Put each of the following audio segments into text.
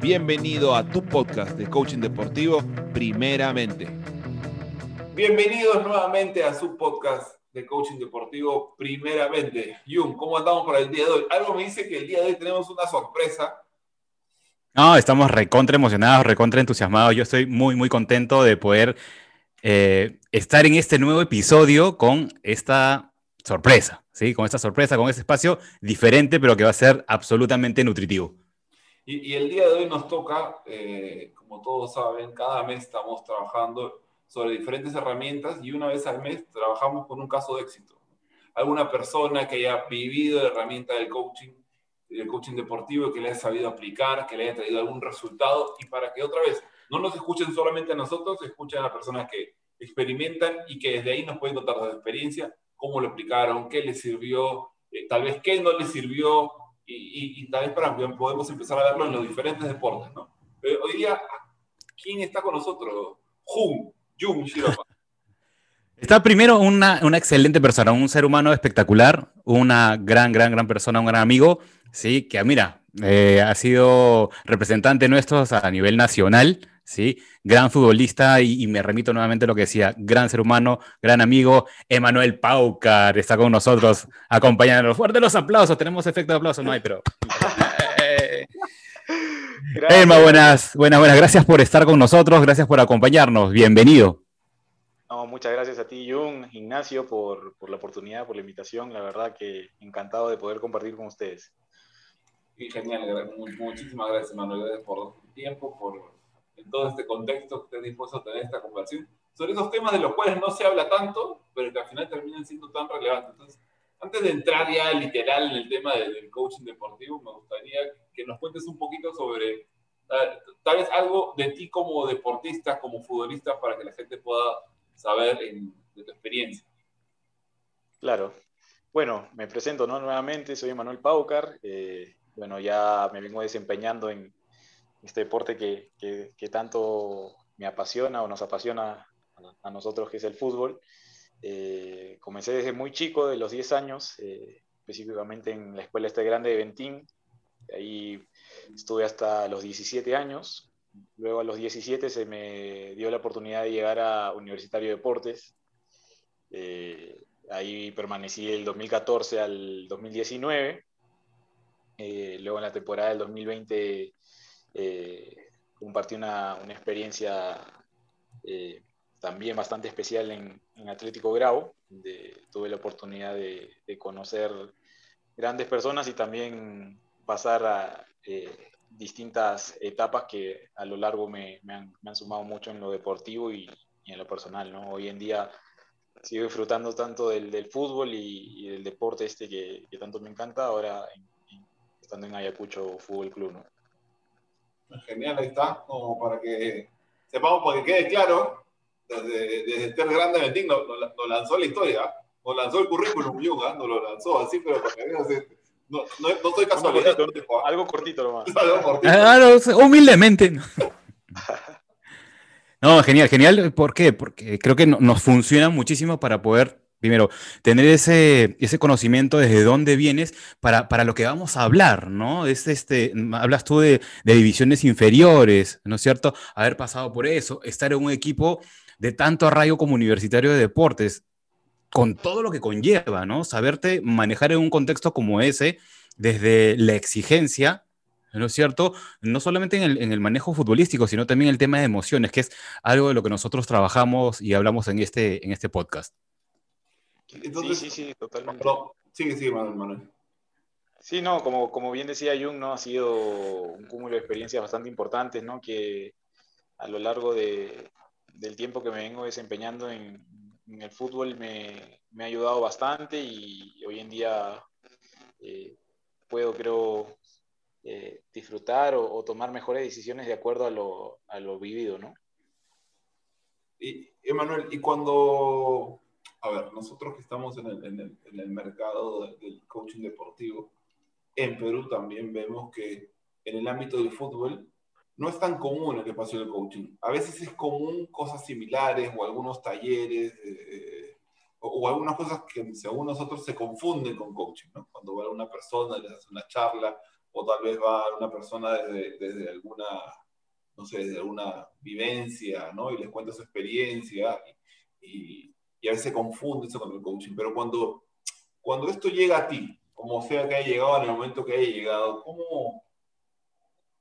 Bienvenido a tu podcast de coaching deportivo, primeramente. Bienvenidos nuevamente a su podcast de coaching deportivo, primeramente. Jun, ¿cómo andamos para el día de hoy? Algo me dice que el día de hoy tenemos una sorpresa. No, estamos recontra emocionados, recontra entusiasmados. Yo estoy muy, muy contento de poder eh, estar en este nuevo episodio con esta sorpresa, ¿sí? Con esta sorpresa, con este espacio diferente, pero que va a ser absolutamente nutritivo. Y, el día de hoy nos toca, eh, como todos saben, cada mes estamos trabajando sobre diferentes herramientas y una vez al mes trabajamos con un caso de éxito. Alguna persona que haya vivido la herramienta del coaching, del coaching deportivo, que le haya sabido aplicar, que le haya traído algún resultado y para que otra vez no nos escuchen solamente a nosotros, escuchen a personas que experimentan y que desde ahí nos pueden contar su experiencia, cómo lo aplicaron, qué les sirvió, eh, tal vez qué no les sirvió, y, tal vez para podemos empezar a verlo en los diferentes deportes, ¿no? hoy día, ¿quién está con nosotros? Jun, Jun. Está primero una, una, excelente persona, un ser humano espectacular, una gran, gran, gran persona, un gran amigo, sí, que mira, eh, ha sido representante nuestro a nivel nacional, ¿sí? Gran futbolista y, me remito nuevamente a lo que decía, gran ser humano, gran amigo, Emanuel Paucar está con nosotros, acompañándonos. Fuerte los aplausos, tenemos efecto de aplauso, no hay, pero... Emma, buenas, buenas, buenas, gracias por estar con nosotros, gracias por acompañarnos, bienvenido. No, muchas gracias a ti, Jun, Ignacio, por, por la oportunidad, por la invitación, la verdad que encantado de poder compartir con ustedes. genial, muchísimas gracias, Manuel, por tu tiempo, por en todo este contexto que estés dispuesto a tener esta conversación sobre esos temas de los cuales no se habla tanto, pero que al final terminan siendo tan relevantes. Entonces, antes de entrar ya literal en el tema del coaching deportivo, me gustaría que nos cuentes un poquito sobre tal vez algo de ti como deportista, como futbolista, para que la gente pueda saber de tu experiencia. Claro. Bueno, me presento nuevamente, soy Manuel Paucar. Eh, bueno, ya me vengo desempeñando en, este deporte que, que, tanto me apasiona o nos apasiona a, nosotros, que es el fútbol. Eh, comencé desde muy chico, de los 10 años, eh, específicamente en la Escuela Este Grande de Ventín. Ahí estuve hasta los 17 años. Luego a los 17 se me dio la oportunidad de llegar a Universitario de Deportes. Eh, ahí permanecí del 2014 al 2019. luego en la temporada del 2020 eh, compartí una, una experiencia eh, también bastante especial en, en, Atlético Grau, donde tuve la oportunidad de, conocer grandes personas y también pasar a eh, distintas etapas que a lo largo me, me, han, me, han, sumado mucho en lo deportivo y, en lo personal. ¿no? Hoy en día sigo disfrutando tanto del, del fútbol y, del deporte este que, que, tanto me encanta, ahora estando en Ayacucho Fútbol Club. ¿no? Genial, ahí está, como para que sepamos, porque quede claro, desde, desde Ter Grande Ventín nos, nos, lanzó la historia, nos lanzó el currículum Jung, nos lo lanzó así, pero para que veas, no, no, no soy casualidad. Algo cortito nomás. Algo cortito. Ah, humildemente. No, genial, genial. ¿Por qué? Porque creo que nos funciona muchísimo para poder Primero, tener ese, ese conocimiento desde dónde vienes para, para, lo que vamos a hablar, ¿no? Es este, hablas tú de, de, divisiones inferiores, ¿no es cierto? Haber pasado por eso, estar en un equipo de tanto arraigo como universitario de deportes, con todo lo que conlleva, ¿no? Saberte manejar en un contexto como ese, desde la exigencia, ¿no es cierto? No solamente en el, en el, manejo futbolístico, sino también el tema de emociones, que es algo de lo que nosotros trabajamos y hablamos en este, en este podcast sí, sí, sí, totalmente. sigue, sigue, Manuel. Sí, no, como, como bien decía Jung, ¿no? Ha sido un cúmulo de experiencias bastante importantes, ¿no? Que a lo largo de, del tiempo que me vengo desempeñando en, en el fútbol me, me, ha ayudado bastante y hoy en día eh, puedo, creo, eh, disfrutar o, o, tomar mejores decisiones de acuerdo a lo, a lo vivido, ¿no? Y, Emanuel, y cuando a ver, nosotros que estamos en el, en el, en el mercado del coaching deportivo, en Perú también vemos que en el ámbito del fútbol no es tan común el espacio del coaching. A veces es común cosas similares o algunos talleres eh, o, o, algunas cosas que según nosotros se confunden con coaching, ¿no? Cuando va una persona, les hace una charla o tal vez va una persona desde, desde alguna, no sé, desde alguna vivencia, ¿no? Y les cuenta su experiencia y, y, a veces confunde eso con el coaching, pero cuando, cuando esto llega a ti, como sea que haya llegado en el momento que haya llegado, ¿cómo,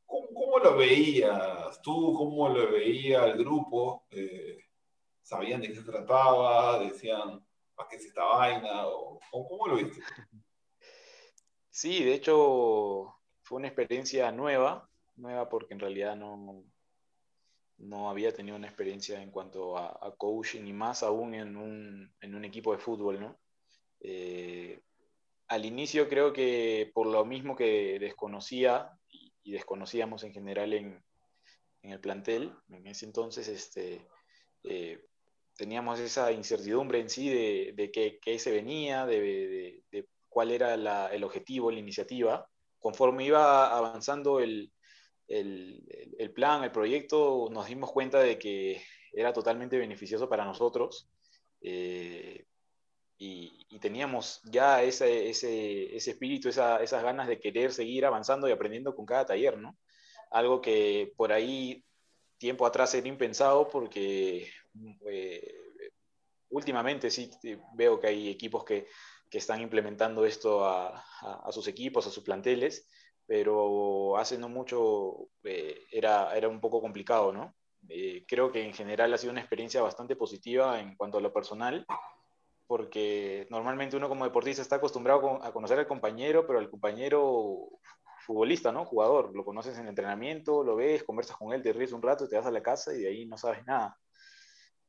cómo, lo veías tú? ¿Cómo lo veía el grupo? Eh, ¿Sabían de qué se trataba? ¿Decían, ¿para qué es esta vaina? ¿O, ¿Cómo lo viste? Sí, de hecho fue una experiencia nueva, nueva porque en realidad no, no había tenido una experiencia en cuanto a, coaching y más aún en un, en un, equipo de fútbol, ¿no? Eh, al inicio creo que por lo mismo que desconocía y, desconocíamos en general en, en, el plantel, en ese entonces este, eh, teníamos esa incertidumbre en sí de, de qué, qué, se venía, de, de cuál era la, el objetivo, la iniciativa. Conforme iba avanzando el, el, el, plan, el proyecto, nos dimos cuenta de que era totalmente beneficioso para nosotros. Eh, y, teníamos ya ese, ese, ese espíritu, esa, esas ganas de querer seguir avanzando y aprendiendo con cada taller, ¿no? Algo que por ahí tiempo atrás era impensado porque eh, últimamente sí veo que hay equipos que, que están implementando esto a, a, sus equipos, a sus planteles, pero hace no mucho eh, era, era un poco complicado, ¿no? Eh, creo que en general ha sido una experiencia bastante positiva en cuanto a lo personal porque normalmente uno como deportista está acostumbrado a conocer al compañero, pero al compañero futbolista, ¿no? Jugador, lo conoces en entrenamiento, lo ves, conversas con él, te ríes un rato, te vas a la casa y de ahí no sabes nada.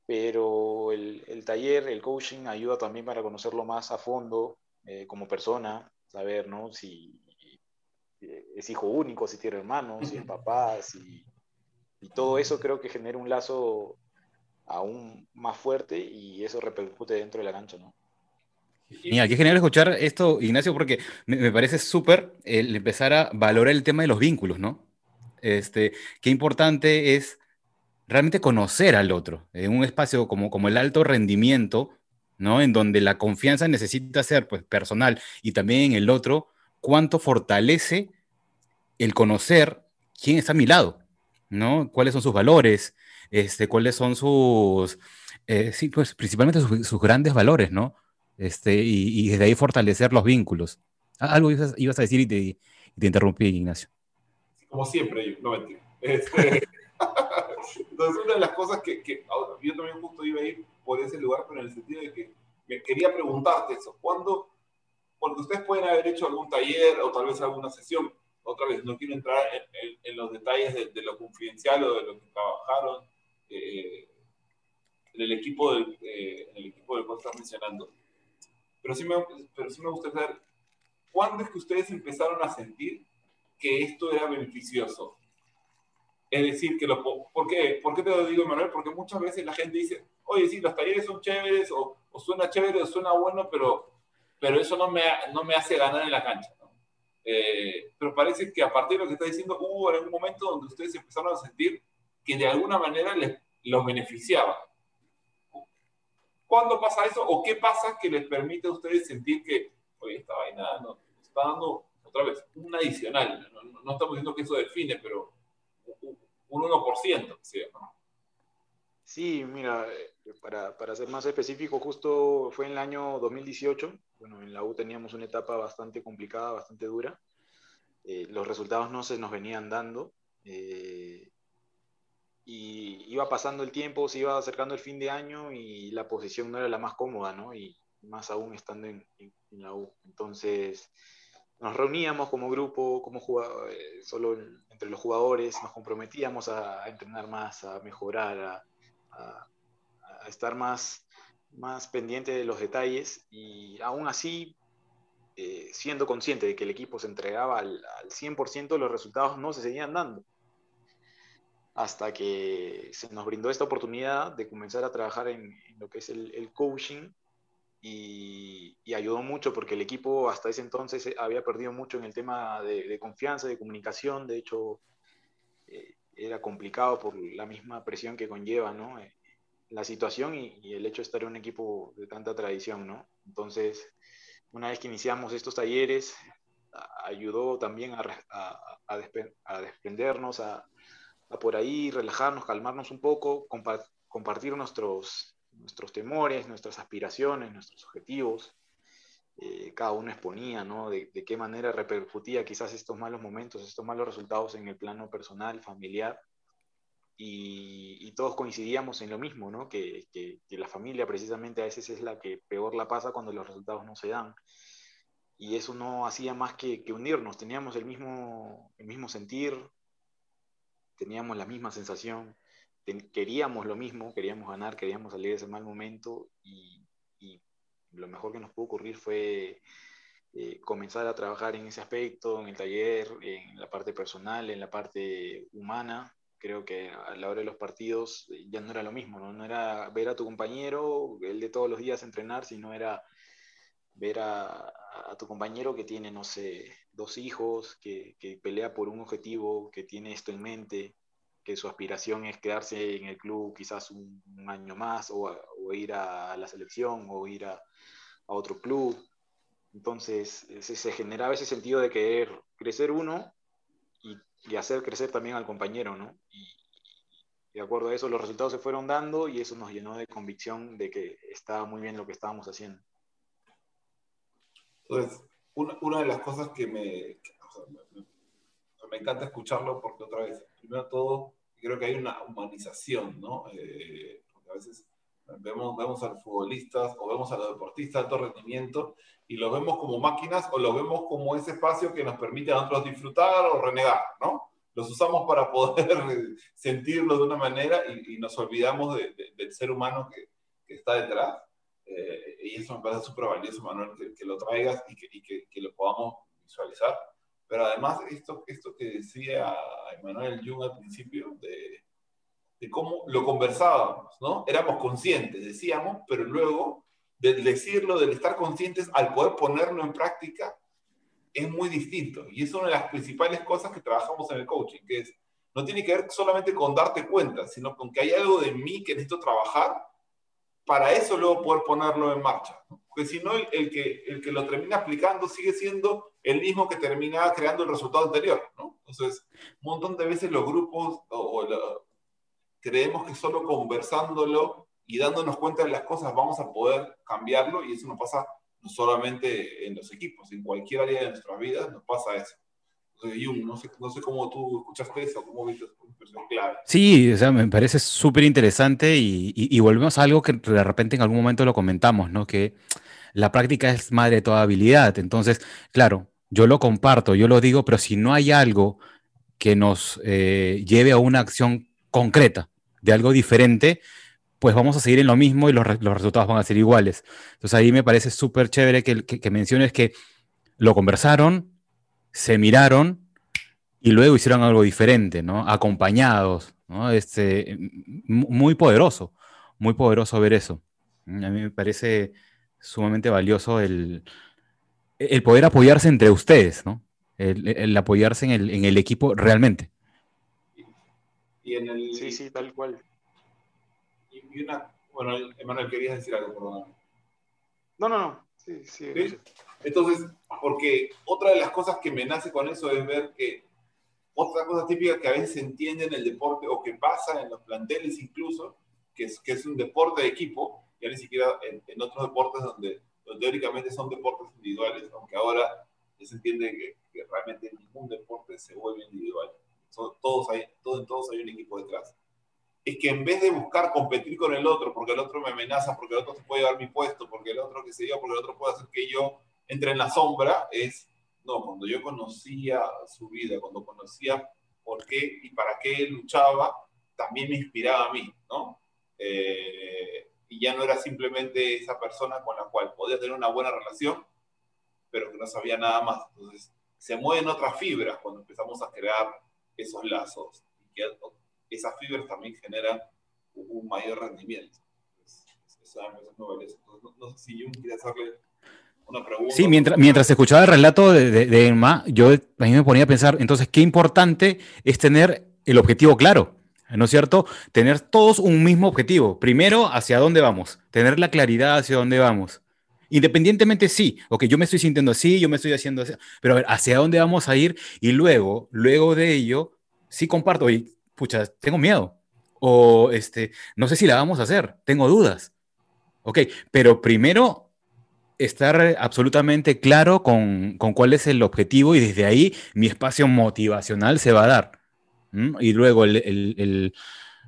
Pero el, el taller, el coaching ayuda también para conocerlo más a fondo eh, como persona, saber, ¿no? Si es hijo único, si tiene hermanos, si es papá, si... Y todo eso creo que genera un lazo aún más fuerte y eso repercute dentro de la cancha, ¿no? Genial, qué genial escuchar esto, Ignacio, porque me, parece súper el empezar a valorar el tema de los vínculos, ¿no? Este, qué importante es realmente conocer al otro en un espacio como, como el alto rendimiento, ¿no? En donde la confianza necesita ser pues, personal y también en el otro, cuánto fortalece el conocer quién está a mi lado, ¿no? Cuáles son sus valores, este, cuáles son sus, eh, sí, pues principalmente sus, grandes valores, ¿no? Este, y, y, desde ahí fortalecer los vínculos. Algo ibas, a decir y te, te, interrumpí, Ignacio. Como siempre, no mentira. Este, entonces, una de las cosas que, que, yo también justo iba a ir por ese lugar, pero en el sentido de que me quería preguntarte eso. ¿Cuándo? Porque ustedes pueden haber hecho algún taller o tal vez alguna sesión. Otra vez, no quiero entrar en, en, los detalles de, de, lo confidencial o de lo que trabajaron eh, en, el equipo del, eh, el equipo del cual estás mencionando. Pero sí, me, pero sí me gustaría saber, ¿cuándo es que ustedes empezaron a sentir que esto era beneficioso? Es decir, que lo, ¿por, qué? ¿por qué te lo digo, Manuel? Porque muchas veces la gente dice, oye, sí, los talleres son chéveres, o, o suena chévere, o suena bueno, pero, pero eso no me, no me hace ganar en la cancha. ¿no? Eh, pero parece que a partir de lo que está diciendo, hubo algún momento donde ustedes empezaron a sentir que de alguna manera les, los beneficiaba. ¿Cuándo pasa eso? ¿O qué pasa que les permite a ustedes sentir que, oye, esta vaina nos está dando, otra vez, un adicional? No, no, estamos diciendo que eso define, pero un 1%, ¿sí? Sí, mira, eh, para, para, ser más específico, justo fue en el año 2018. Bueno, en la U teníamos una etapa bastante complicada, bastante dura. Eh, los resultados no se nos venían dando. Eh, y iba pasando el tiempo, se iba acercando el fin de año y la posición no era la más cómoda, ¿no? Y más aún estando en, la U. Entonces, nos reuníamos como grupo, como eh, solo entre los jugadores, nos comprometíamos a, entrenar más, a mejorar, a, estar más, más pendiente de los detalles y aún así, eh, siendo consciente de que el equipo se entregaba al, al 100%, los resultados no se seguían dando hasta que se nos brindó esta oportunidad de comenzar a trabajar en, lo que es el, coaching y, ayudó mucho porque el equipo hasta ese entonces había perdido mucho en el tema de, confianza, de comunicación, de hecho eh, era complicado por la misma presión que conlleva ¿no? Eh, la situación y, el hecho de estar en un equipo de tanta tradición. ¿no? Entonces, una vez que iniciamos estos talleres, ayudó también a, desprendernos, a, por ahí relajarnos, calmarnos un poco, compartir nuestros, nuestros temores, nuestras aspiraciones, nuestros objetivos. Eh, cada uno exponía, ¿no? De, de, qué manera repercutía quizás estos malos momentos, estos malos resultados en el plano personal, familiar. Y, todos coincidíamos en lo mismo, ¿no? Que, que, que, la familia precisamente a veces es la que peor la pasa cuando los resultados no se dan. Y eso no hacía más que, unirnos, teníamos el mismo, el mismo sentir, teníamos la misma sensación, queríamos lo mismo, queríamos ganar, queríamos salir de ese mal momento y, lo mejor que nos pudo ocurrir fue eh, comenzar a trabajar en ese aspecto, en el taller, en la parte personal, en la parte humana. Creo que a la hora de los partidos eh, ya no era lo mismo, ¿no? no era ver a tu compañero, el de todos los días entrenar, sino era ver a, a tu compañero que tiene, no sé, dos hijos, que, que pelea por un objetivo, que tiene esto en mente, que su aspiración es quedarse en el club quizás un, año más o, ir a la selección o ir a, otro club. Entonces se, generaba ese sentido de querer crecer uno y, hacer crecer también al compañero, ¿no? Y, de acuerdo a eso los resultados se fueron dando y eso nos llenó de convicción de que estaba muy bien lo que estábamos haciendo. Entonces, una, de las cosas que me, me encanta escucharlo porque otra vez, primero todo, creo que hay una humanización, ¿no? Eh, porque a veces vemos, vemos a los futbolistas o vemos a los deportistas de alto rendimiento y los vemos como máquinas o los vemos como ese espacio que nos permite a nosotros disfrutar o renegar, ¿no? Los usamos para poder sentirlo de una manera y, nos olvidamos del ser humano que, que está detrás. Eh, y eso me parece súper valioso, Manuel, que, que, lo traigas y, que, y que, lo podamos visualizar. Pero además, esto, esto que decía Emanuel Jung al principio, de, de, cómo lo conversábamos, ¿no? Éramos conscientes, decíamos, pero luego del decirlo, del estar conscientes, al poder ponerlo en práctica, es muy distinto. Y es una de las principales cosas que trabajamos en el coaching, que es, no tiene que ver solamente con darte cuenta, sino con que hay algo de mí que necesito trabajar para eso luego poder ponerlo en marcha. Porque si no, el, que, el que lo termina aplicando sigue siendo el mismo que termina creando el resultado anterior. ¿no? Entonces, un montón de veces los grupos o, creemos que solo conversándolo y dándonos cuenta de las cosas vamos a poder cambiarlo y eso no pasa no solamente en los equipos, en cualquier área de nuestras vidas nos pasa eso. no sé, no sé cómo tú escuchaste eso, cómo viste. Sí, o sea, me parece súper interesante y, y, volvemos a algo que de repente en algún momento lo comentamos, ¿no? Que la práctica es madre de toda habilidad. Entonces, claro, yo lo comparto, yo lo digo, pero si no hay algo que nos eh, lleve a una acción concreta de algo diferente, pues vamos a seguir en lo mismo y los, los resultados van a ser iguales. Entonces ahí me parece súper chévere que, que, que menciones que lo conversaron, se miraron y luego hicieron algo diferente, ¿no? Acompañados, ¿no? Este, muy poderoso, muy poderoso ver eso. A mí me parece sumamente valioso el, el poder apoyarse entre ustedes, ¿no? El, apoyarse en el, en el, equipo realmente. Y en el, sí, sí, tal cual. Y, una, bueno, Emanuel, querías decir algo, perdón. No, no, no. Sí, sí, ¿Sí? Entonces, porque otra de las cosas que me nace con eso es ver que otra cosa típica que a veces se entiende en el deporte o que pasa en los planteles incluso, que es, que es un deporte de equipo, ya ni siquiera en, otros deportes donde, teóricamente son deportes individuales, aunque ahora se entiende que, realmente ningún deporte se vuelve individual. todos hay, en todos hay un equipo detrás. Es que en vez de buscar competir con el otro, porque el otro me amenaza, porque el otro se puede dar mi puesto, porque el otro que se yo, porque el otro puede hacer que yo entre en la sombra, es no, cuando yo conocía su vida, cuando conocía por qué y para qué luchaba, también me inspiraba a mí, ¿no? Eh, y ya no era simplemente esa persona con la cual podía tener una buena relación, pero que no sabía nada más. Entonces, se mueven otras fibras cuando empezamos a crear esos lazos. Esas fibras también generan un mayor rendimiento. Entonces, no, sé si yo quería hacerle Sí, mientras, mientras escuchaba el relato de, de, Emma, yo a mí me ponía a pensar, entonces, qué importante es tener el objetivo claro, ¿no es cierto? Tener todos un mismo objetivo. Primero, hacia dónde vamos, tener la claridad hacia dónde vamos. Independientemente, sí, ok, yo me estoy sintiendo así, yo me estoy haciendo así, pero a ver, ¿hacia dónde vamos a ir? Y luego, luego de ello, sí comparto, y pucha, tengo miedo, o este, no sé si la vamos a hacer, tengo dudas. Ok, pero primero estar absolutamente claro con, con cuál es el objetivo y desde ahí mi espacio motivacional se va a dar. Y luego el, el,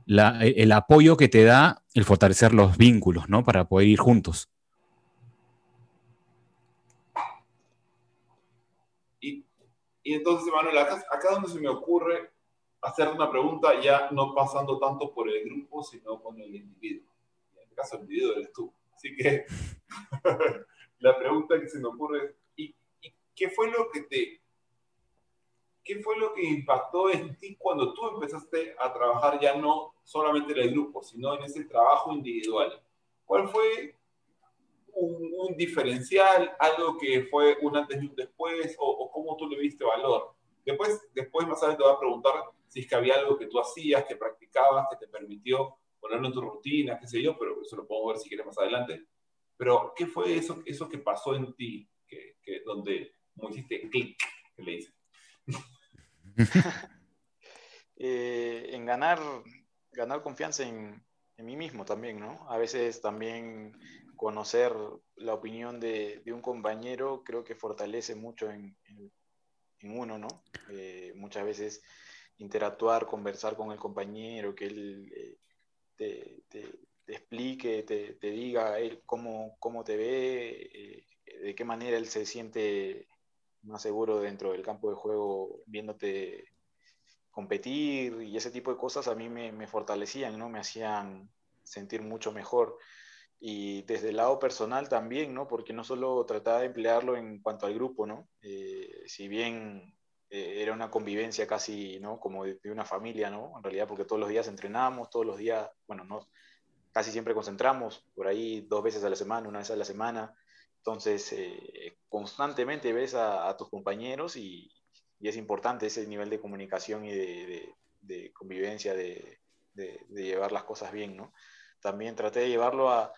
el, apoyo que te da el fortalecer los vínculos, ¿no? Para poder ir juntos. Y, y entonces, Manuel, acá, acá donde se me ocurre hacer una pregunta ya no pasando tanto por el grupo, sino con el individuo. En este caso, el individuo eres tú. Así que la pregunta que se me ocurre es, ¿y, qué fue lo que te... ¿Qué fue lo que impactó en ti cuando tú empezaste a trabajar ya no solamente en el grupo, sino en ese trabajo individual? ¿Cuál fue un, diferencial, algo que fue un antes y un después, o, o cómo tú le viste valor? Después, después más adelante te voy a preguntar si es que había algo que tú hacías, que practicabas, que te permitió ponerlo en tu rutina, qué sé yo, pero eso lo podemos ver si quieres más adelante. Pero, ¿qué fue eso, eso que pasó en ti, que, que donde como hiciste clic, que le dices? eh, en ganar, ganar confianza en, en, mí mismo también, ¿no? A veces también conocer la opinión de, de un compañero creo que fortalece mucho en, en, en uno, ¿no? Eh, muchas veces interactuar, conversar con el compañero, que él eh, te, explique, te, te, diga él cómo, cómo te ve, eh, de qué manera él se siente más seguro dentro del campo de juego viéndote competir y ese tipo de cosas a mí me, me fortalecían, ¿no? Me hacían sentir mucho mejor. Y desde el lado personal también, ¿no? Porque no solo trataba de emplearlo en cuanto al grupo, ¿no? Eh, si bien eh, era una convivencia casi, ¿no? Como de, una familia, ¿no? En realidad, porque todos los días entrenamos, todos los días, bueno, no, casi siempre concentramos, por ahí dos veces a la semana, una vez a la semana. Entonces, eh, constantemente ves a, tus compañeros y, y, es importante ese nivel de comunicación y de convivencia, de, llevar las cosas bien, ¿no? También traté de llevarlo a,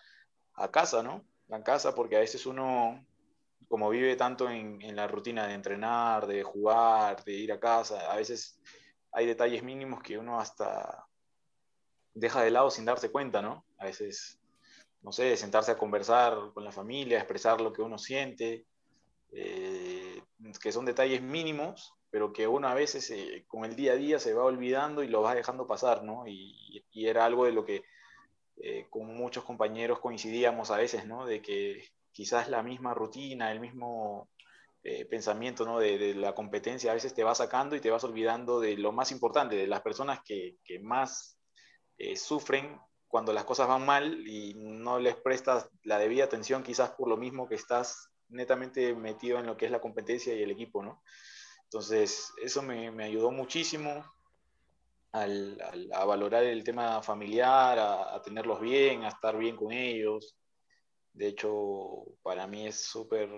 a casa, ¿no? A casa, porque a veces uno como vive tanto en, la rutina de entrenar, de jugar, de ir a casa, a veces hay detalles mínimos que uno hasta deja de lado sin darse cuenta, ¿no? A veces, no sé, sentarse a conversar con la familia, expresar lo que uno siente, eh, que son detalles mínimos, pero que uno a veces eh, con el día a día se va olvidando y lo va dejando pasar, ¿no? Y, y era algo de lo que eh, con muchos compañeros coincidíamos a veces, ¿no? De que quizás la misma rutina, el mismo eh, pensamiento ¿no? de, de, la competencia a veces te va sacando y te vas olvidando de lo más importante, de las personas que, que más eh, sufren cuando las cosas van mal y no les prestas la debida atención quizás por lo mismo que estás netamente metido en lo que es la competencia y el equipo, ¿no? Entonces, eso me, me ayudó muchísimo al, al, a valorar el tema familiar, a, a tenerlos bien, a estar bien con ellos, de hecho, para mí es súper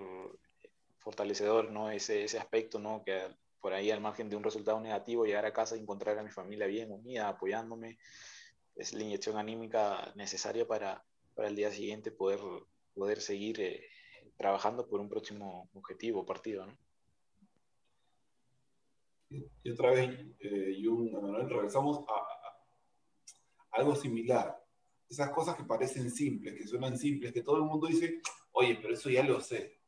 fortalecedor, ¿no? Ese, ese aspecto, ¿no? Que por ahí al margen de un resultado negativo, llegar a casa y encontrar a mi familia bien unida, apoyándome, es la inyección anímica necesaria para, para el día siguiente poder, poder seguir eh, trabajando por un próximo objetivo, partido, ¿no? Y otra vez, eh, Jung, regresamos a algo similar esas cosas que parecen simples, que suenan simples, que todo el mundo dice, oye, pero eso ya lo sé.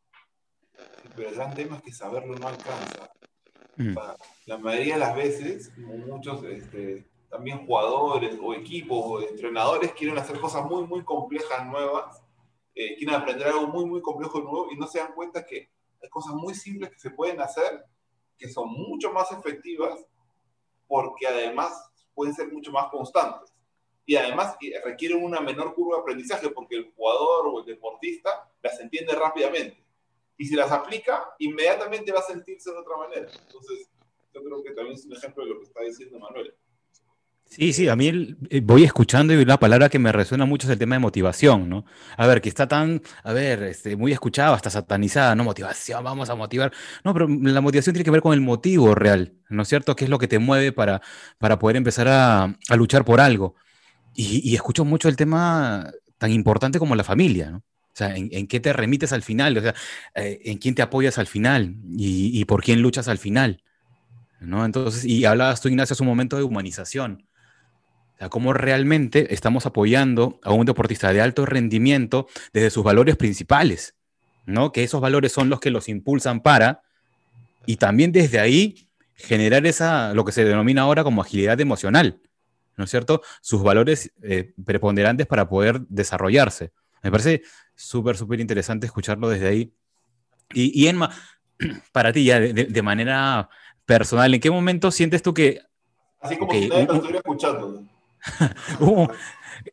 Pero el gran tema es que saberlo no alcanza. Mm. La mayoría de las veces, muchos este, también jugadores o equipos o entrenadores quieren hacer cosas muy, muy complejas, nuevas, eh, quieren aprender algo muy, muy complejo nuevo y no se dan cuenta que hay cosas muy simples que se pueden hacer, que son mucho más efectivas, porque además pueden ser mucho más constantes y además requieren una menor curva de aprendizaje porque el jugador o el deportista las entiende rápidamente. Y si las aplica, inmediatamente va a sentirse de otra manera. Entonces, yo creo que también es un ejemplo de lo que está diciendo Manuel. Sí, sí, a mí eh, voy escuchando y una palabra que me resuena mucho es el tema de motivación, ¿no? A ver, que está tan, a ver, este, muy escuchada, hasta satanizada, ¿no? Motivación, vamos a motivar. No, pero la motivación tiene que ver con el motivo real, ¿no es cierto? ¿Qué es lo que te mueve para, para poder empezar a, a luchar por algo? Y, y, escucho mucho el tema tan importante como la familia, ¿no? O sea, ¿en, qué te remites al final? O sea, eh, ¿en quién te apoyas al final? ¿Y, por quién luchas al final? ¿No? Entonces, y hablabas tú, Ignacio, hace un momento de humanización. O sea, cómo realmente estamos apoyando a un deportista de alto rendimiento desde sus valores principales, ¿no? Que esos valores son los que los impulsan para, y también desde ahí generar esa, lo que se denomina ahora como agilidad emocional, ¿no es cierto? Sus valores eh, preponderantes para poder desarrollarse. Me parece súper, súper interesante escucharlo desde ahí. Y, y Enma, para ti ya de, manera personal, ¿en qué momento sientes tú que... Así como si nadie lo estuviera escuchando.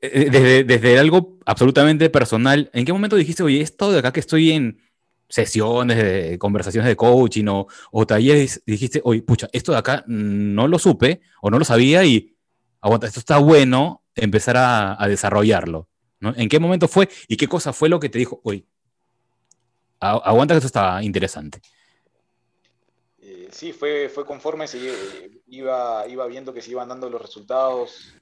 Eh, desde, desde algo absolutamente personal, ¿en qué momento dijiste, oye, esto de acá que estoy en sesiones, de conversaciones de coaching o, o talleres, dijiste, oye, pucha, esto de acá no lo supe o no lo sabía y aguanta, esto está bueno, empezar a, desarrollarlo. ¿no? ¿En qué momento fue y qué cosa fue lo que te dijo, oye, aguanta que esto está interesante? Eh, sí, fue, fue conforme se iba, iba viendo que se iban dando los resultados,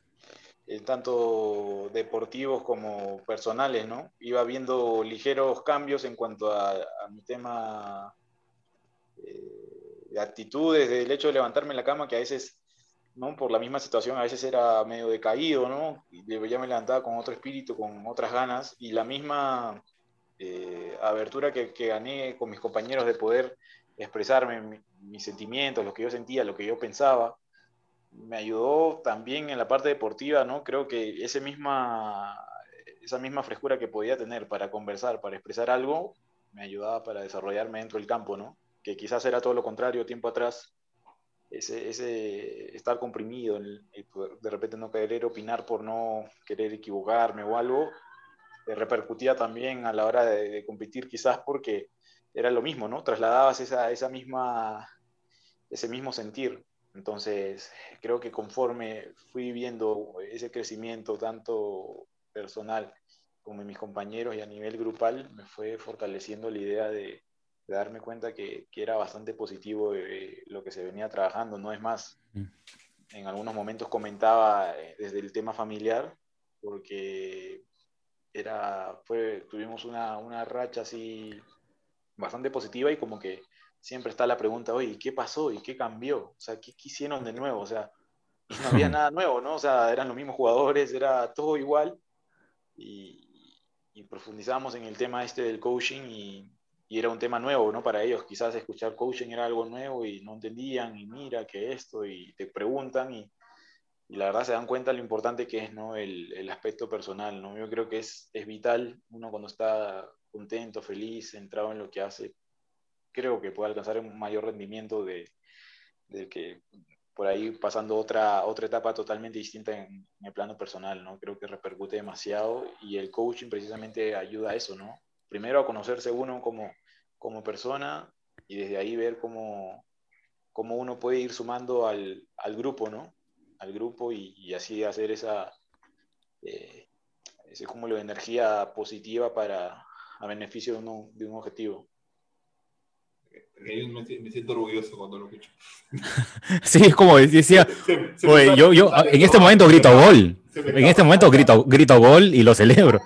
eh, tanto deportivos como personales, ¿no? Iba viendo ligeros cambios en cuanto a, mi tema eh, de actitudes, del hecho de levantarme en la cama, que a veces, ¿no? Por la misma situación, a veces era medio decaído, ¿no? Ya me levantaba con otro espíritu, con otras ganas, y la misma eh, abertura que, gané con mis compañeros de poder expresarme mis sentimientos, lo que yo sentía, lo que yo pensaba, me ayudó también en la parte deportiva, ¿no? Creo que ese misma, esa misma frescura que podía tener para conversar, para expresar algo, me ayudaba para desarrollarme dentro del campo, ¿no? Que quizás era todo lo contrario tiempo atrás, ese, estar comprimido, de repente no querer opinar por no querer equivocarme o algo, repercutía también a la hora de, de, competir quizás porque era lo mismo, ¿no? Trasladabas esa, esa misma, ese mismo sentir. Entonces, creo que conforme fui viendo ese crecimiento tanto personal como en mis compañeros y a nivel grupal, me fue fortaleciendo la idea de, darme cuenta que, era bastante positivo eh, lo que se venía trabajando. No es más, en algunos momentos comentaba eh, desde el tema familiar, porque era, fue, tuvimos una, una racha así bastante positiva y como que siempre está la pregunta, oye, ¿qué pasó y qué cambió? O sea, ¿qué, hicieron de nuevo? O sea, no había nada nuevo, ¿no? O sea, eran los mismos jugadores, era todo igual. Y, y profundizamos en el tema este del coaching y, y, era un tema nuevo, ¿no? Para ellos quizás escuchar coaching era algo nuevo y no entendían y mira que esto y te preguntan y, y la verdad se dan cuenta lo importante que es, ¿no? El, el, aspecto personal, ¿no? Yo creo que es, es vital uno cuando está contento, feliz, centrado en lo que hace, creo que puede alcanzar un mayor rendimiento de, que por ahí pasando otra, otra etapa totalmente distinta en, el plano personal, ¿no? Creo que repercute demasiado y el coaching precisamente ayuda a eso, ¿no? Primero a conocerse uno como, como persona y desde ahí ver cómo, cómo uno puede ir sumando al, al grupo, ¿no? Al grupo y, así hacer esa, eh, ese cúmulo de energía positiva para, a beneficio de, uno, de un objetivo me, siento orgulloso cuando lo escucho. sí, es como decía, yo, yo en este momento grito gol. En este momento grito, grito gol y lo celebro.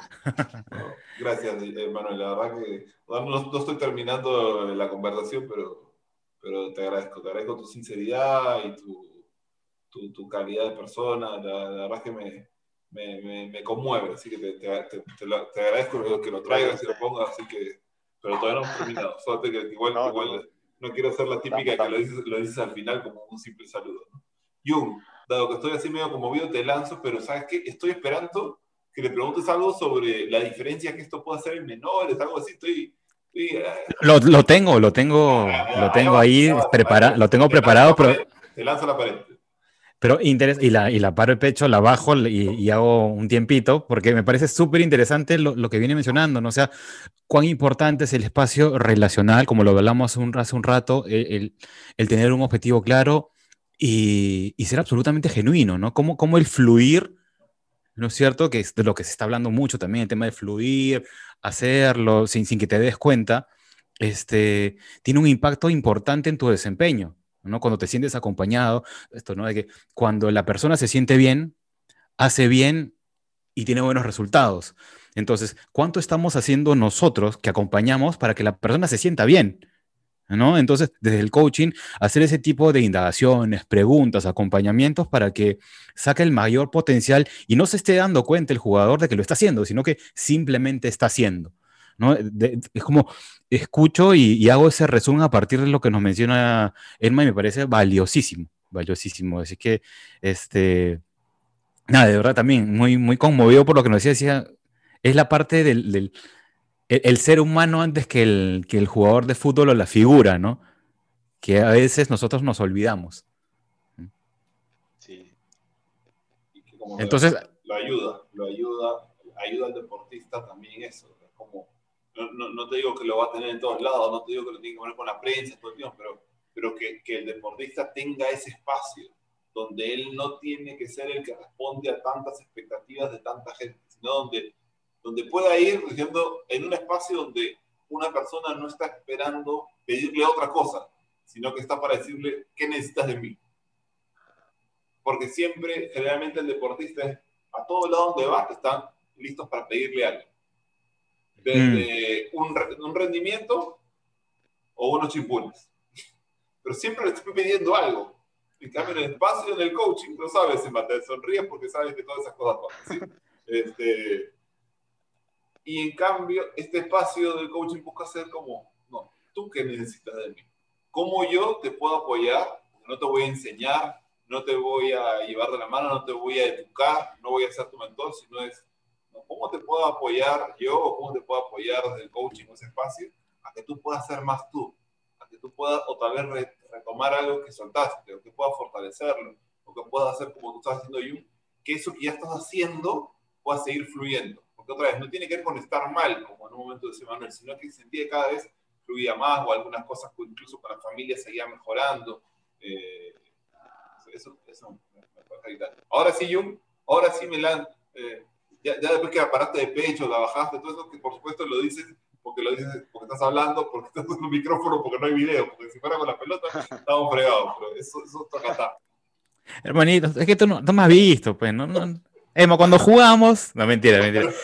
Gracias, Manuel. La verdad que no, estoy terminando la conversación, pero, pero te agradezco. Te agradezco tu sinceridad y tu, tu, calidad de persona. La, verdad que me, me, me, conmueve. Así que te, te, te, agradezco que lo traigas y lo pongas. Así que pero todavía no hemos terminado. Solo que igual, no, igual no. quiero ser la típica que lo dices, lo dices al final como un simple saludo. ¿no? Jung, dado que estoy así medio conmovido, te lanzo, pero ¿sabes qué? Estoy esperando que le preguntes algo sobre la diferencia que esto puede hacer en menores, algo así. Estoy, eh, lo, lo, tengo, lo tengo, ah, lo tengo ahí, preparado, lo tengo preparado, pero... Te lanzo la pared. Pero interés, y la, y la paro el pecho, la bajo y, hago un tiempito, porque me parece súper interesante lo, lo, que viene mencionando, ¿no? O sea, cuán importante es el espacio relacional, como lo hablamos hace un, hace un rato, el, el, tener un objetivo claro y, y, ser absolutamente genuino, ¿no? Cómo, cómo el fluir, ¿no es cierto? Que es de lo que se está hablando mucho también, el tema de fluir, hacerlo sin, sin que te des cuenta, este, tiene un impacto importante en tu desempeño. ¿no? Cuando te sientes acompañado, esto, ¿no? De que cuando la persona se siente bien, hace bien y tiene buenos resultados. Entonces, ¿cuánto estamos haciendo nosotros que acompañamos para que la persona se sienta bien? ¿No? Entonces, desde el coaching, hacer ese tipo de indagaciones, preguntas, acompañamientos para que saque el mayor potencial y no se esté dando cuenta el jugador de que lo está haciendo, sino que simplemente está haciendo. ¿no? es como escucho y, hago ese resumen a partir de lo que nos menciona Emma y me parece valiosísimo, valiosísimo. Así que, este, nada, de verdad también muy, muy conmovido por lo que nos decía es la parte del, el, ser humano antes que el, que el jugador de fútbol o la figura, ¿no? Que a veces nosotros nos olvidamos. Sí. Entonces... Lo, ayuda, lo ayuda, ayuda al deportista también eso. como, no, no, te digo que lo va a tener en todos lados, no te digo que lo tiene que poner con la prensa todo el tiempo, pero, pero que, que el deportista tenga ese espacio donde él no tiene que ser el que responde a tantas expectativas de tanta gente, sino donde donde pueda ir diciendo en un espacio donde una persona no está esperando pedirle otra cosa, sino que está para decirle qué necesitas de mí. Porque siempre, generalmente, el deportista es a todo lado donde va, están listos para pedirle algo. Desde mm. un, rendimiento o unos chimpunes. Pero siempre le estoy pidiendo algo. En cambio, en el espacio, en el coaching, no sabes si te sonríes porque sabes que todas esas cosas pasan. Este, y en cambio, este espacio del coaching busca ser como, no, ¿tú qué necesitas de mí? ¿Cómo yo te puedo apoyar? No te voy a enseñar, no te voy a llevar de la mano, no te voy a educar, no voy a ser tu mentor, sino es, ¿cómo te puedo apoyar yo o cómo te puedo apoyar desde el coaching o ese espacio a que tú puedas ser más tú? A que tú puedas o tal vez retomar algo que soltaste, o que puedas fortalecerlo, o que puedas hacer como tú estás haciendo yo, que eso que ya estás haciendo pueda seguir fluyendo otra vez, no tiene que ver con estar mal, como en un momento de Manuel, sino que sentía que cada vez fluía más o algunas cosas incluso con la familia seguía mejorando. Eh, eso, eso me, Ahora sí, Jung, ahora sí, Melan, eh, ya, después que paraste de pecho, la bajaste, todo eso que por supuesto lo dices porque lo dices porque estás hablando, porque estás en un micrófono, porque no hay video, porque si fuera con la pelota estamos fregados, pero eso, eso toca. Hermanito, es que tú no, no me has visto, pues, no, Emma, cuando jugamos. No, mentira, mentira.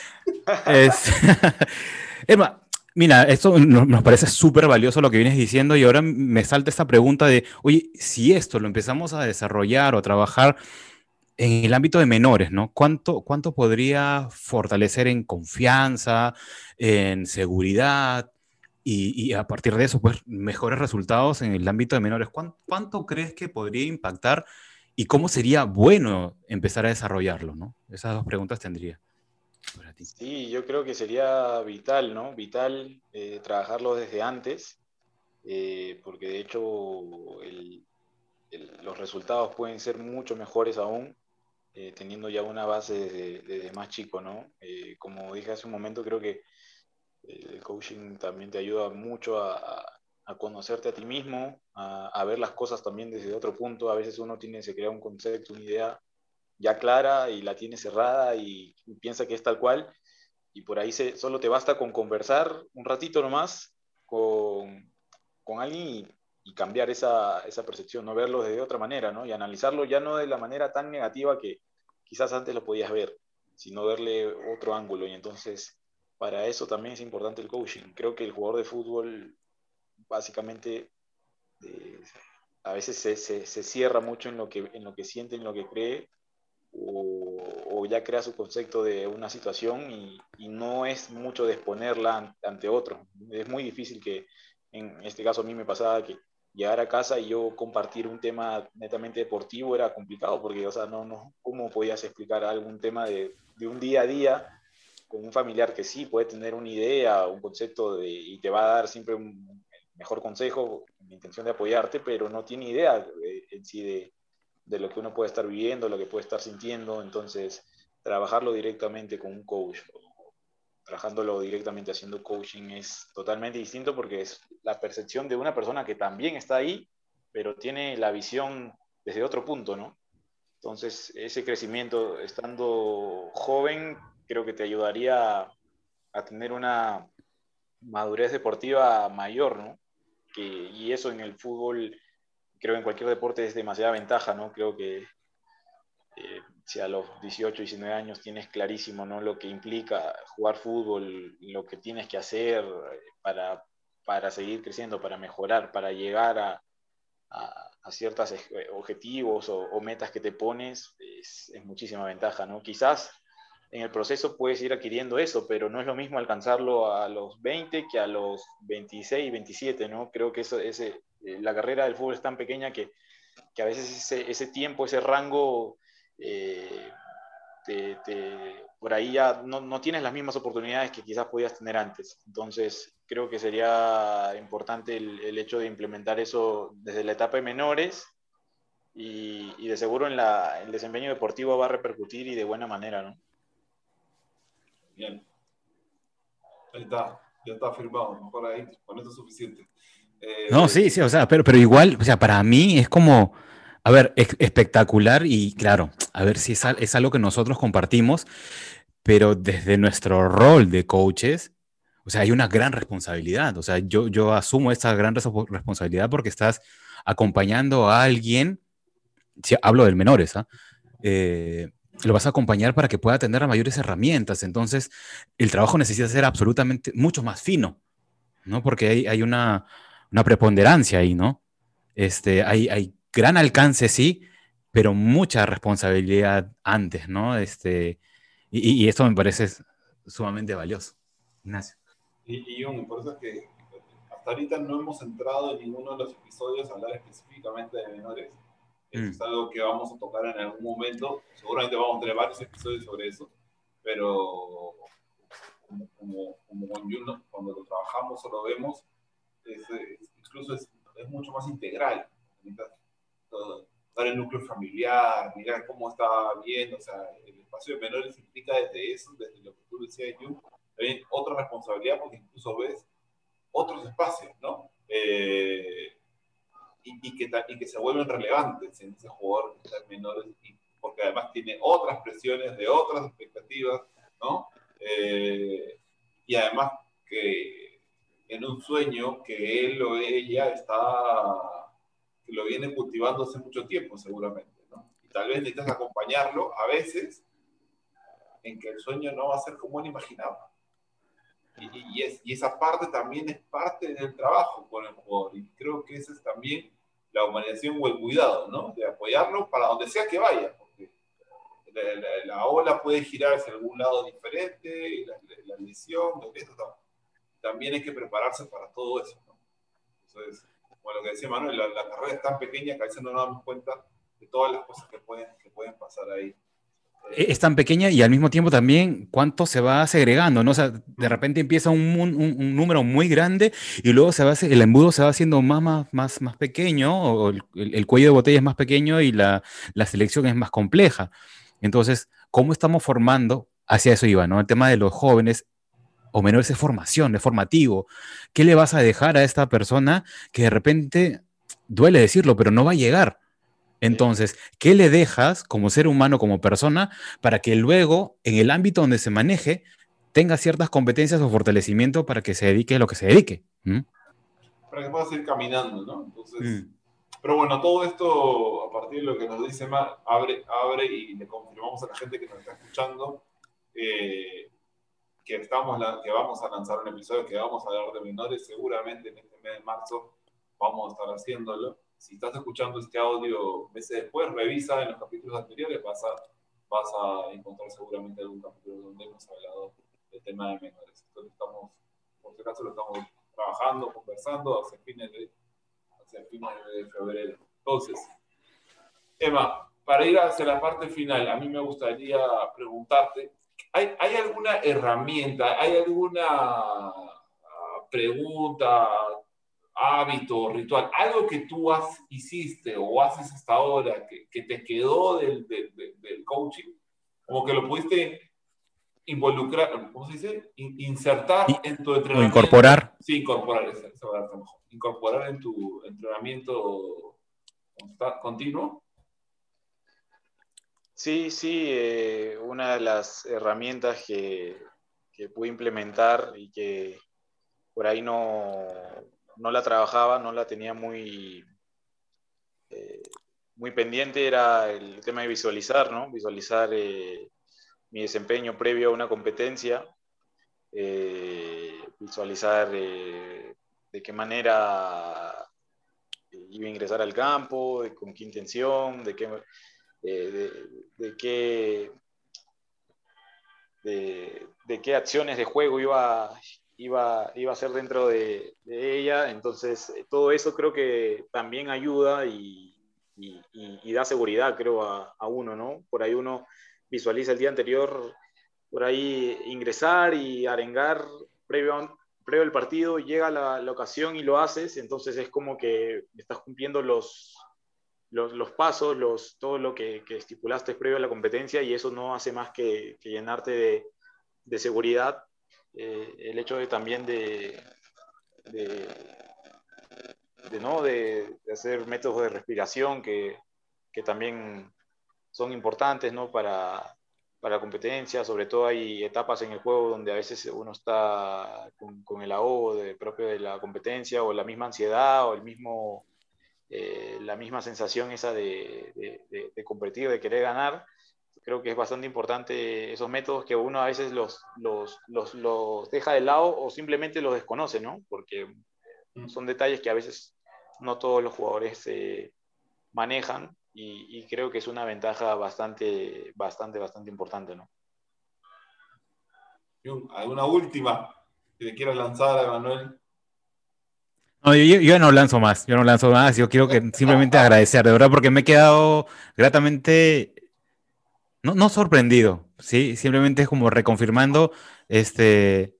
Emma, mira, esto nos parece súper valioso lo que vienes diciendo y ahora me salta esta pregunta de, oye, si esto lo empezamos a desarrollar o a trabajar en el ámbito de menores, ¿no? ¿Cuánto, cuánto podría fortalecer en confianza, en seguridad y, a partir de eso, pues, mejores resultados en el ámbito de menores? ¿Cuánto crees que podría impactar? ¿Y cómo sería bueno empezar a desarrollarlo? ¿no? Esas dos preguntas tendría. Sí, yo creo que sería vital, ¿no? Vital eh, trabajarlo desde antes, eh, porque de hecho los resultados pueden ser mucho mejores aún eh, teniendo ya una base desde, más chico, ¿no? como dije hace un momento, creo que el coaching también te ayuda mucho a conocerte a ti mismo, a, ver las cosas también desde otro punto. A veces uno tiene, se crea un concepto, una idea ya clara y la tiene cerrada y, piensa que es tal cual. Y por ahí se, solo te basta con conversar un ratito nomás con, con alguien y, cambiar esa, esa, percepción, no verlo de otra manera, ¿no? Y analizarlo ya no de la manera tan negativa que quizás antes lo podías ver, sino verle otro ángulo. Y entonces, para eso también es importante el coaching. Creo que el jugador de fútbol básicamente eh, a veces se, se, cierra mucho en lo, que, en lo que siente, en lo que cree, o, ya crea su concepto de una situación y, no es mucho de exponerla ante otro. Es muy difícil que, en este caso a mí me pasaba que llegar a casa y yo compartir un tema netamente deportivo era complicado, porque, o sea, no, no, ¿cómo podías explicar algún tema de, de un día a día con un familiar que sí puede tener una idea, un concepto y te va a dar siempre un, mejor consejo, mi intención de apoyarte, pero no tiene idea en sí de, de, lo que uno puede estar viviendo, lo que puede estar sintiendo. Entonces, trabajarlo directamente con un coach, trabajándolo directamente haciendo coaching es totalmente distinto porque es la percepción de una persona que también está ahí, pero tiene la visión desde otro punto, ¿no? Entonces, ese crecimiento, estando joven, creo que te ayudaría a tener una madurez deportiva mayor, ¿no? Y eso en el fútbol, creo que en cualquier deporte es demasiada ventaja, ¿no? Creo que eh, si a los 18, 19 años tienes clarísimo ¿no? lo que implica jugar fútbol, lo que tienes que hacer para, para seguir creciendo, para mejorar, para llegar a, a, ciertos objetivos o, metas que te pones, es, es, muchísima ventaja. ¿no? Quizás en el proceso puedes ir adquiriendo eso, pero no es lo mismo alcanzarlo a los 20 que a los 26, 27. ¿no? Creo que eso, ese, eh, la carrera del fútbol es tan pequeña que, que a veces ese, ese tiempo, ese rango eh, por ahí ya no, no, tienes las mismas oportunidades que quizás podías tener antes. Entonces, creo que sería importante el, el hecho de implementar eso desde la etapa de menores y, y de seguro en la, el desempeño deportivo va a repercutir y de buena manera, ¿no? Bien. Ahí está, ya está firmado, por ahí, con eso es suficiente. Eh, no, sí, sí, o sea, pero, pero igual, o sea, para mí es como a ver, es espectacular y claro, a ver si es, es, algo que nosotros compartimos, pero desde nuestro rol de coaches, o sea, hay una gran responsabilidad. O sea, yo, yo asumo esta gran responsabilidad porque estás acompañando a alguien, si hablo del menores, ¿ah? eh, lo vas a acompañar para que pueda tener mayores herramientas. Entonces, el trabajo necesita ser absolutamente mucho más fino, ¿no? Porque hay, hay una, una preponderancia ahí, ¿no? Este, hay, hay gran alcance, sí, pero mucha responsabilidad antes, ¿no? Este, y, esto me parece sumamente valioso. Ignacio. Y, y por eso es que hasta ahorita no hemos entrado en ninguno de los episodios a hablar específicamente de menores. Mm. Es algo que vamos a tocar en algún momento. Seguramente vamos a tener varios episodios sobre eso, pero como, como, como cuando lo trabajamos o lo vemos, incluso es, es, mucho más integral dar el núcleo familiar, mirar cómo está bien, o sea, el espacio de menores implica desde eso, desde lo que tú decías, Jun, también otra responsabilidad porque incluso ves otros espacios, ¿no? Eh, y, que, y que se vuelven relevantes en ese jugador que está menores, porque además tiene otras presiones de otras expectativas, ¿no? Eh, y además que en un sueño que él o ella está que lo viene cultivando hace mucho tiempo, seguramente. ¿no? Y tal vez necesitas acompañarlo a veces en que el sueño no va a ser como él imaginaba. Y, es, y, esa parte también es parte del trabajo con el jugador. Y creo que esa es también la humanización o el cuidado, ¿no? De apoyarlo para donde sea que vaya. Porque la, ola puede girar hacia algún lado diferente, la, la lesión, también hay que prepararse para todo eso, ¿no? Entonces, como lo que decía Manuel, la, carrera es tan pequeña que a veces no nos damos cuenta de todas las cosas que pueden, que pueden pasar ahí. E, es tan pequeña y al mismo tiempo también cuánto se va segregando, ¿no? O sea, de repente empieza un, un, número muy grande y luego se va, el embudo se va haciendo más, más, más, más pequeño, o el, el, cuello de botella es más pequeño y la, la, selección es más compleja. Entonces, ¿cómo estamos formando? Hacia eso iba, ¿no? El tema de los jóvenes o menores de formación, de formativo. ¿Qué le vas a dejar a esta persona que de repente, duele decirlo, pero no va a llegar? Entonces, ¿qué le dejas como ser humano, como persona, para que luego, en el ámbito donde se maneje, tenga ciertas competencias o fortalecimiento para que se dedique a lo que se dedique? ¿Mm? Para que pueda seguir caminando, ¿no? Entonces, mm. pero bueno, todo esto, a partir de lo que nos dice Mar, abre, abre y le confirmamos a la gente que nos está escuchando, eh, que, estamos, que vamos a lanzar un episodio que vamos a hablar de menores, seguramente en este mes de marzo vamos a estar haciéndolo. Si estás escuchando este audio meses después, revisa en los capítulos anteriores, vas a, encontrar seguramente algún capítulo donde hemos hablado del tema de menores. Entonces estamos, por si acaso lo estamos trabajando, conversando hacia fines de, hacia fines de febrero. Entonces, Emma, para ir hacia la parte final, a mí me gustaría preguntarte ¿Hay, ¿Hay, alguna herramienta, hay alguna ah, pregunta, hábito, ritual, algo que tú has, hiciste o haces hasta ahora que, que te quedó del, del, del, coaching, como que lo pudiste involucrar, ¿cómo se dice? insertar en tu entrenamiento. O incorporar. Sí, incorporar, eso, eso va a mejor. Incorporar en tu entrenamiento continuo. Sí, sí, eh, una de las herramientas que, que, pude implementar y que por ahí no, no, la trabajaba, no la tenía muy, eh, muy pendiente era el tema de visualizar, ¿no? Visualizar eh, mi desempeño previo a una competencia, eh, visualizar de qué manera iba a ingresar al campo, de, con qué intención, de qué, de, qué, de, qué acciones de juego iba, iba, iba a ser dentro de, ella. Entonces, todo eso creo que también ayuda y, y, da seguridad, creo, a, a, uno, ¿no? Por ahí uno visualiza el día anterior, por ahí ingresar y arengar previo, previo al partido, llega la, la, ocasión y lo haces, entonces es como que estás cumpliendo los, los, pasos, los, todo lo que, que, estipulaste previo a la competencia y eso no hace más que, que llenarte de, de seguridad. Eh, el hecho de también de, de de, ¿no? de, hacer métodos de respiración que, que también son importantes ¿no? para, para competencia, sobre todo hay etapas en el juego donde a veces uno está con, con el ahogo de, propio de la competencia o la misma ansiedad o el mismo, eh, la misma sensación esa de, de, de, competir, de querer ganar. Creo que es bastante importante esos métodos que uno a veces los, los, los, los deja de lado o simplemente los desconoce, ¿no? Porque son detalles que a veces no todos los jugadores se manejan y, creo que es una ventaja bastante, bastante, bastante importante, ¿no? ¿Alguna última que le quieras lanzar a Manuel? No, yo, yo, no lanzo más, yo no lanzo más, yo quiero que simplemente agradecer, de verdad, porque me he quedado gratamente, no, no sorprendido, ¿sí? Simplemente es como reconfirmando este,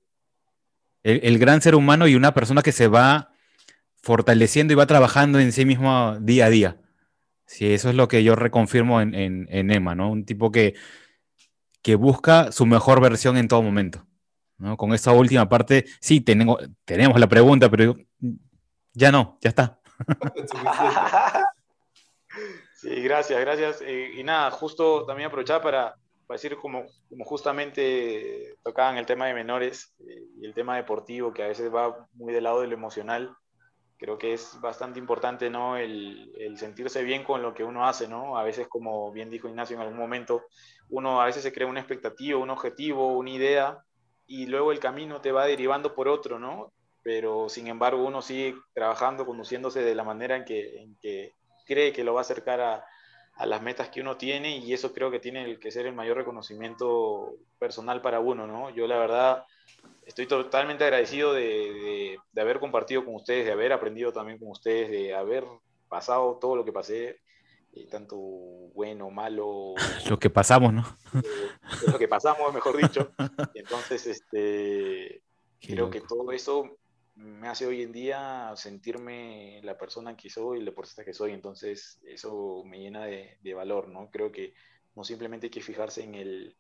el, gran ser humano y una persona que se va fortaleciendo y va trabajando en sí mismo día a día. Sí, eso es lo que yo reconfirmo en, en, Emma, ¿no? Un tipo que, que busca su mejor versión en todo momento. ¿no? Con esa última parte, sí, tenemos, tenemos la pregunta, pero ya no, ya está. sí, gracias, gracias. Eh, y nada, justo también aprovechar para, para, decir como, como justamente tocaban el tema de menores eh, y el tema deportivo, que a veces va muy del lado de lo emocional creo que es bastante importante, ¿no? El, sentirse bien con lo que uno hace, ¿no? A veces, como bien dijo Ignacio en algún momento, uno a veces se crea una expectativa, un objetivo, una idea, y luego el camino te va derivando por otro, ¿no? Pero sin embargo uno sigue trabajando, conduciéndose de la manera en que cree que lo va a acercar a, a las metas que uno tiene y eso creo que tiene que ser el mayor reconocimiento personal para uno, ¿no? Yo la verdad estoy totalmente agradecido de, de, haber compartido con ustedes, de haber aprendido también con ustedes, de haber pasado todo lo que pasé, eh, tanto bueno, malo. Lo que pasamos, ¿no? Eh, lo que pasamos, mejor dicho. Entonces, este, creo que todo eso me hace hoy en día sentirme la persona que soy, el deportista que soy. Entonces, eso me llena de, de valor, ¿no? Creo que no simplemente hay que fijarse en el,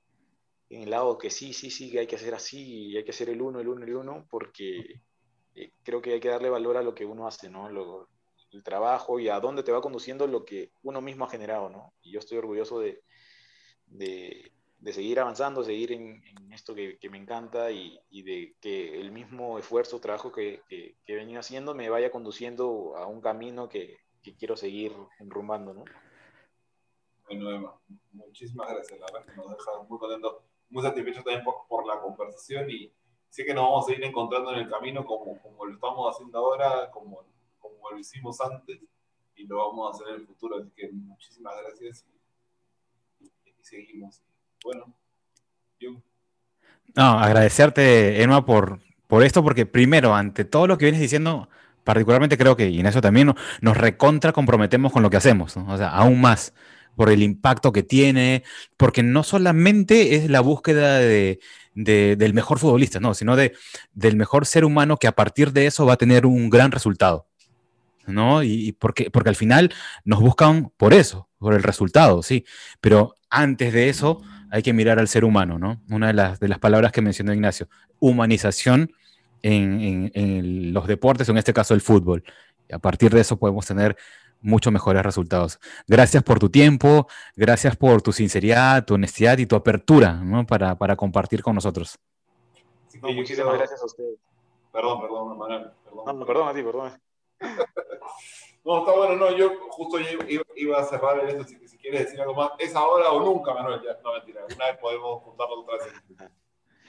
en el lado que sí, sí, sí, que hay que hacer así, hay que hacer el uno, el uno, el uno, porque eh, creo que hay que darle valor a lo que uno hace, ¿no? Lo, el trabajo y a dónde te va conduciendo lo que uno mismo ha generado, ¿no? Y yo estoy orgulloso de, de, de seguir avanzando, seguir en, en esto que, que, me encanta y, y, de que el mismo esfuerzo, trabajo que, que, que, he venido haciendo me vaya conduciendo a un camino que, quiero seguir enrumbando, ¿no? Bueno, Emma, muchísimas gracias, la verdad que nos deja muy contentos muy satisfecho también por, por, la conversación y sé que nos vamos a ir encontrando en el camino como, como lo estamos haciendo ahora, como, como lo hicimos antes y lo vamos a hacer en el futuro. Así que muchísimas gracias y, y seguimos. Bueno, yo. No, agradecerte, Emma, por, por esto, porque primero, ante todo lo que vienes diciendo, particularmente creo que, y en eso también nos recontra comprometemos con lo que hacemos, ¿no? o sea, aún más por el impacto que tiene, porque no solamente es la búsqueda de, de, del mejor futbolista, no, sino de, del mejor ser humano que a partir de eso va a tener un gran resultado. ¿no? Y, y porque, porque al final nos buscan por eso, por el resultado, sí. Pero antes de eso hay que mirar al ser humano, ¿no? Una de las, de las palabras que mencionó Ignacio, humanización en, en, en los deportes, en este caso el fútbol. Y a partir de eso podemos tener mucho mejores resultados. Gracias por tu tiempo, gracias por tu sinceridad, tu honestidad y tu apertura ¿no? para, para, compartir con nosotros. Sí, no, muchísimas gracias a ustedes. Perdón, perdón, Manuel. Perdón. No, perdón a ti, perdón. No, está bueno, no, yo justo iba, a cerrar en esto, si, si, quieres decir algo más, ¿es ahora o nunca, Manuel? Ya, no, mentira, una vez podemos juntarnos otra vez.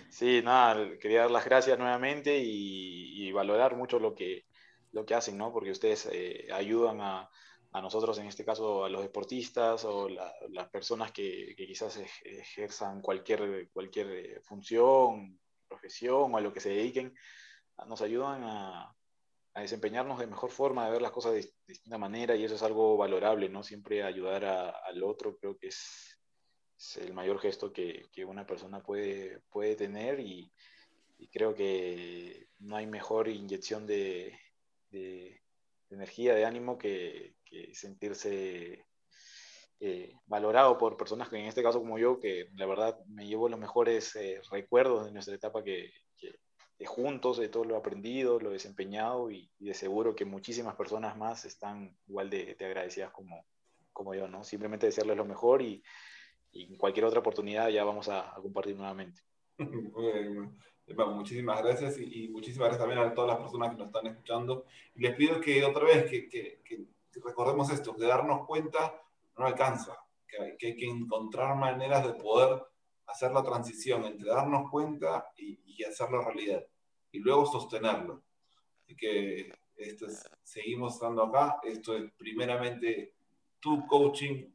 Sí, nada, quería dar las gracias nuevamente y, valorar mucho lo que, lo que hacen, ¿no? Porque ustedes eh, ayudan a, a, nosotros, en este caso a los deportistas o las personas que, que, quizás ejerzan cualquier, cualquier eh, función, profesión o a lo que se dediquen, nos ayudan a, a desempeñarnos de mejor forma, de ver las cosas de, distinta manera y eso es algo valorable, ¿no? Siempre ayudar al otro creo que es, el mayor gesto que, que, una persona puede, puede tener y, creo que no hay mejor inyección de, de energía, de ánimo que, sentirse eh, valorado por personas que en este caso como yo, que la verdad me llevo los mejores eh, recuerdos de nuestra etapa que, de juntos, de todo lo aprendido, lo desempeñado y, de seguro que muchísimas personas más están igual de, agradecidas como, como yo, ¿no? Simplemente desearles lo mejor y, en cualquier otra oportunidad ya vamos a, compartir nuevamente. muchísimas gracias y, muchísimas gracias también a todas las personas que nos están escuchando. Les pido que otra vez que, recordemos esto, de darnos cuenta no alcanza, que hay que encontrar maneras de poder hacer la transición entre darnos cuenta y, hacerlo realidad, y luego sostenerlo. Así que esto es, seguimos estando acá, esto es primeramente tu coaching,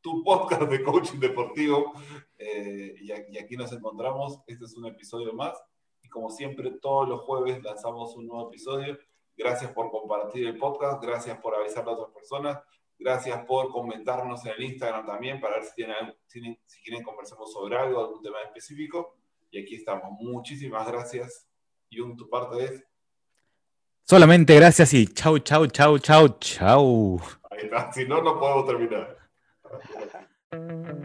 tu podcast de coaching deportivo, eh, y, y aquí nos encontramos, este es un episodio más, y como siempre todos los jueves lanzamos un nuevo episodio. Gracias por compartir el podcast, gracias por avisar a otras personas, Gracias por comentarnos en el Instagram también para ver si, tienen, si, quieren conversemos sobre algo, algún tema específico. Y aquí estamos. Muchísimas gracias. Y un tu parte es. Solamente gracias y chau, chau, chau, chau, chau. Ahí está. Si no, no podemos terminar.